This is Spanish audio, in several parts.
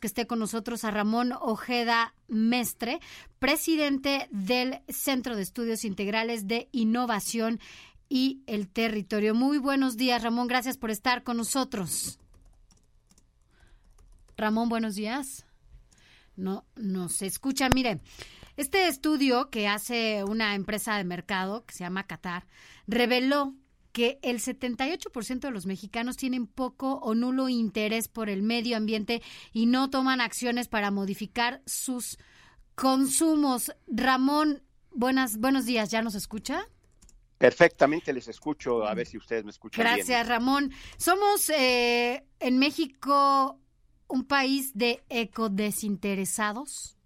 Que esté con nosotros a Ramón Ojeda Mestre, presidente del Centro de Estudios Integrales de Innovación y el Territorio. Muy buenos días, Ramón. Gracias por estar con nosotros. Ramón, buenos días. No, no se escucha. Mire, este estudio que hace una empresa de mercado que se llama Qatar reveló que el 78% de los mexicanos tienen poco o nulo interés por el medio ambiente y no toman acciones para modificar sus consumos. Ramón, buenas, buenos días, ¿ya nos escucha? Perfectamente les escucho, a ver si ustedes me escuchan Gracias, Ramón. Somos eh, en México un país de ecodesinteresados?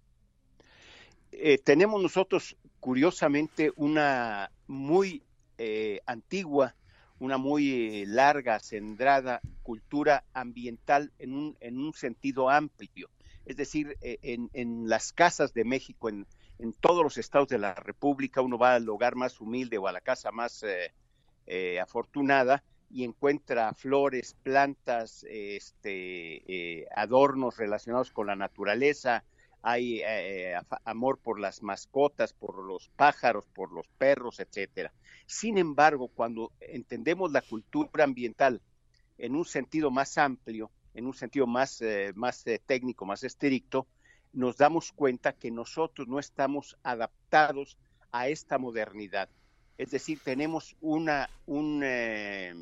Eh, tenemos nosotros, curiosamente, una muy eh, antigua, una muy larga, centrada cultura ambiental en un, en un sentido amplio. Es decir, eh, en, en, las casas de México, en, en, todos los estados de la República, uno va al hogar más humilde o a la casa más afortunada y encuentra flores, plantas, este, eh, adornos relacionados con la naturaleza, hay eh, amor por las mascotas, por los pájaros, por los perros, etcétera. Sin embargo, cuando entendemos la cultura ambiental en un sentido más amplio, en un sentido más, eh, más técnico, más estricto, nos damos cuenta que nosotros no estamos adaptados a esta modernidad. Es decir, tenemos una, un, eh,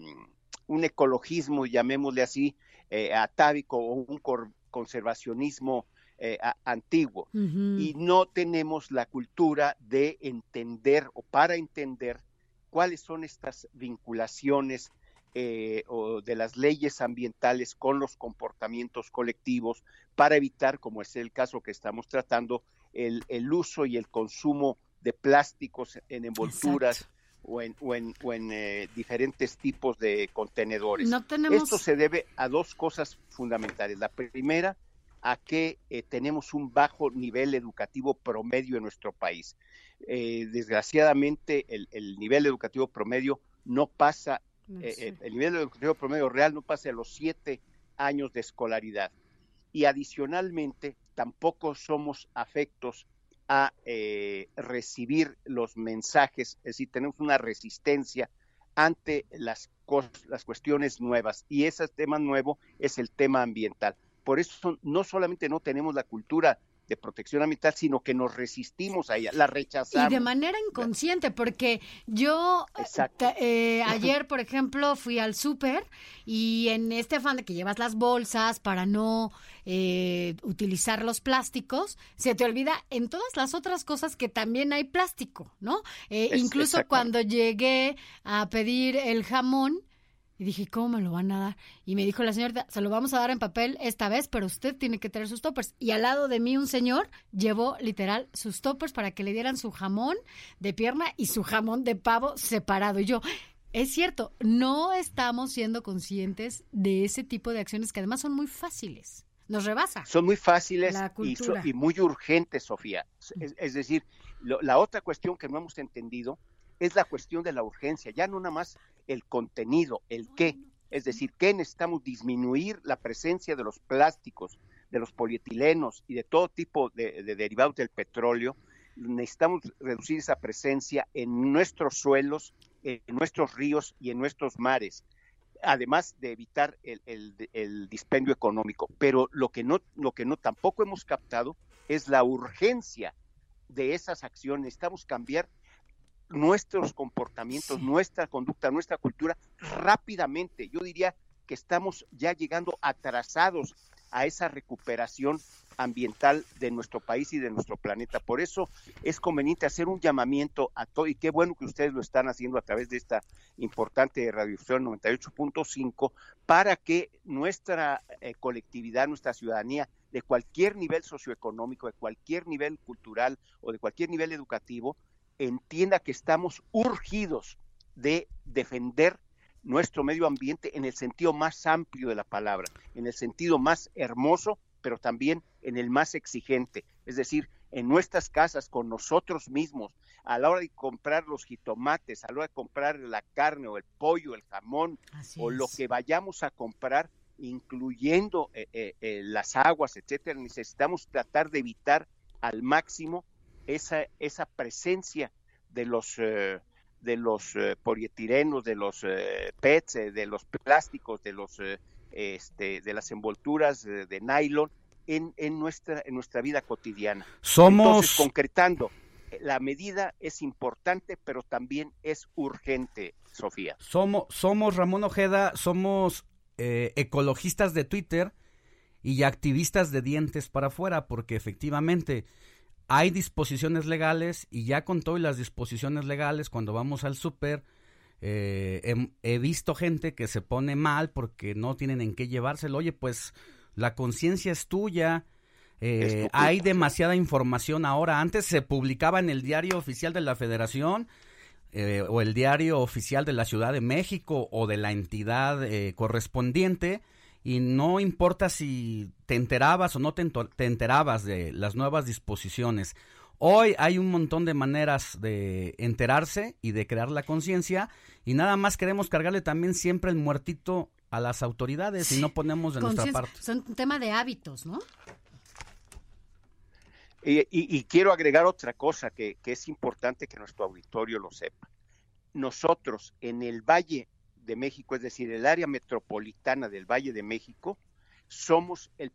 un ecologismo, llamémosle así, eh, atávico o un conservacionismo eh, antiguo. Y no tenemos la cultura de entender o para entender cuáles son estas vinculaciones eh, o de las leyes ambientales con los comportamientos colectivos para evitar, como es el caso que estamos tratando, el, el uso y el consumo de plásticos en envolturas o en, o en, o en eh, diferentes tipos de contenedores. Esto se debe a dos cosas fundamentales. La primera, a que eh, tenemos un bajo nivel educativo promedio en nuestro país. Eh, desgraciadamente, el, el, nivel educativo promedio no pasa, el nivel educativo promedio real no pasa a los siete años de escolaridad. Y adicionalmente, tampoco somos afectos a eh, recibir los mensajes, es decir, tenemos una resistencia ante las, las cuestiones nuevas y ese tema nuevo es el tema ambiental. Por eso no solamente no tenemos la cultura de protección ambiental, sino que nos resistimos a ella, la rechazamos. Y de manera inconsciente, porque yo eh, ayer, por ejemplo, fui al súper y en este afán de que llevas las bolsas para no eh, utilizar los plásticos, se te olvida en todas las otras cosas que también hay plástico, ¿no? Eh, incluso cuando llegué a pedir el jamón, y dije, ¿cómo me lo van a dar? Y me dijo la señora, se lo vamos a dar en papel esta vez, pero usted tiene que traer sus toppers. Y al lado de mí un señor llevó literal sus toppers para que le dieran su jamón de pierna y su jamón de pavo separado. Y yo, es cierto, no estamos siendo conscientes de ese tipo de acciones que además son muy fáciles. Nos rebasa. Son muy fáciles y, muy urgentes, Sofía. Es, decir, la otra cuestión que no hemos entendido es la cuestión de la urgencia, ya no nada más el contenido, el qué, es decir, que necesitamos disminuir la presencia de los plásticos, de los polietilenos y de todo tipo de, derivados del petróleo, necesitamos reducir esa presencia en nuestros suelos, en nuestros ríos y en nuestros mares, además de evitar el, dispendio económico. Pero lo que no, lo que no tampoco hemos captado es la urgencia de esas acciones. Necesitamos cambiar nuestros comportamientos, nuestra conducta, nuestra cultura rápidamente. Yo diría que estamos ya llegando atrasados a esa recuperación ambiental de nuestro país y de nuestro planeta. Por eso es conveniente hacer un llamamiento a todo, y qué bueno que ustedes lo están haciendo a través de esta importante radiodifusión 98.5, para que nuestra eh, colectividad, nuestra ciudadanía, de cualquier nivel socioeconómico, de cualquier nivel cultural o de cualquier nivel educativo, entienda que estamos urgidos de defender nuestro medio ambiente en el sentido más amplio de la palabra, en el sentido más hermoso pero también en el más exigente, es decir, en nuestras casas, con nosotros mismos, a la hora de comprar los jitomates, a la hora de comprar la carne o el pollo, el jamón o lo que vayamos a comprar, incluyendo eh, eh, eh, las aguas, etcétera, necesitamos tratar de evitar al máximo esa, esa presencia de los de los polietilenos, de los PETs, de los plásticos, de los este, de las envolturas de, nylon en, en, nuestra, en nuestra vida cotidiana. Somos... concretando, la medida es importante, pero también es urgente, Sofía. Somos, somos Ramón Ojeda, somos eh, ecologistas de Twitter y activistas de dientes para afuera, porque efectivamente hay disposiciones legales y ya con todas las disposiciones legales, cuando vamos al súper, eh, he, visto gente que se pone mal porque no tienen en qué llevárselo. Oye, pues la conciencia es tuya. Eh, hay demasiada información ahora. Antes se publicaba en el diario oficial de la Federación eh, o el diario oficial de la Ciudad de México o de la entidad correspondiente y no importa si te enterabas o no te enterabas de las nuevas disposiciones. Hoy hay un montón de maneras de enterarse y de crear la conciencia y nada más queremos cargarle también siempre el muertito a las autoridades y no ponemos de nuestra parte. Son un tema de hábitos, ¿no? Y, quiero agregar otra cosa que, que es importante que nuestro auditorio lo sepa. Nosotros en el Valle de México, es decir, el área metropolitana del Valle de México, somos el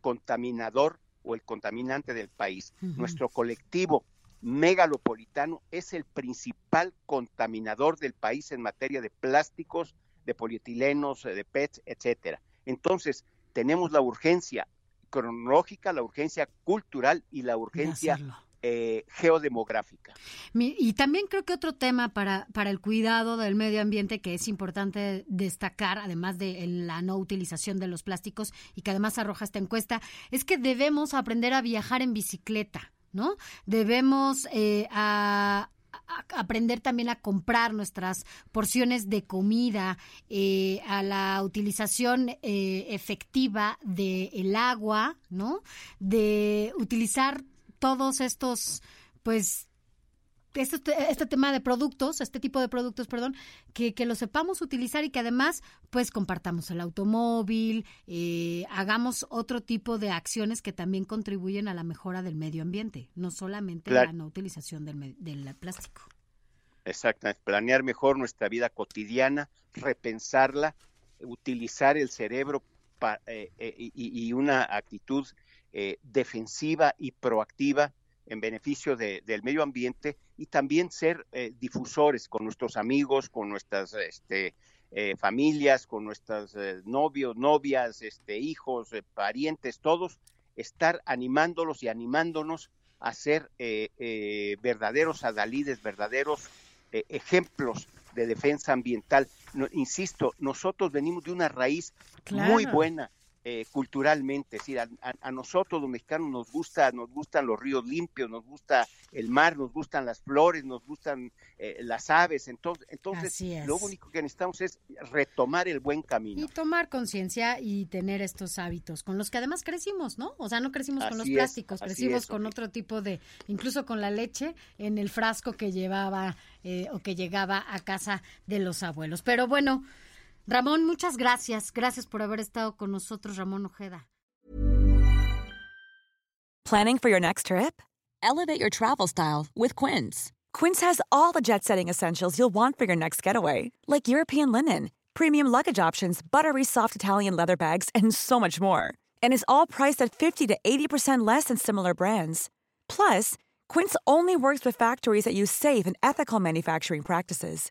contaminador o el contaminante del país. Nuestro colectivo megalopolitano es el principal contaminador del país en materia de plásticos, de polietilenos, eh, de PETs, etcétera. Entonces, tenemos la urgencia cronológica, la urgencia cultural y la urgencia eh, geodemográfica. Y también creo que otro tema para, para el cuidado del medio ambiente que es importante destacar, además de la no utilización de los plásticos y que además arroja esta encuesta, es que debemos aprender a viajar en bicicleta. ¿No? Debemos eh, aprender también a comprar nuestras porciones de comida, eh, a la utilización efectiva del agua, ¿no? De utilizar todos estos, pues, este, este, tema de productos, este tipo de productos, perdón, que, que lo sepamos utilizar y que además, pues, compartamos el automóvil, eh, hagamos otro tipo de acciones que también contribuyen a la mejora del medio ambiente, no solamente la no utilización del, del plástico. Exactamente, planear mejor nuestra vida cotidiana, repensarla, utilizar el cerebro eh, eh, y, y, una actitud eh, defensiva y proactiva en beneficio del medio ambiente y también ser eh, difusores con nuestros amigos, con nuestras este, eh, familias, con nuestros novios, novias, este, hijos, parientes, todos, estar animándolos y animándonos a ser verdaderos adalides, verdaderos ejemplos de defensa ambiental. insisto, nosotros venimos de una raíz muy buena eh, culturalmente, es decir, a, nosotros los mexicanos nos gusta, nos gustan los ríos limpios, nos gusta el mar, nos gustan las flores, nos gustan eh, las aves, entonces, entonces lo único que necesitamos es retomar el buen camino. Y tomar conciencia y tener estos hábitos con los que además crecimos, ¿no? O sea, no crecimos con los plásticos, crecimos con otro tipo de, incluso con la leche en el frasco que llevaba eh, o que llegaba a casa de los abuelos. Pero bueno, Ramón, muchas gracias. Gracias por haber estado con nosotros, Ramón Ojeda. Planning for your next trip? Elevate your travel style with Quince. Quince has all the jet setting essentials you'll want for your next getaway, like European linen, premium luggage options, buttery soft Italian leather bags, and so much more. And is all priced at 50 to 80% less than similar brands. Plus, Quince only works with factories that use safe and ethical manufacturing practices.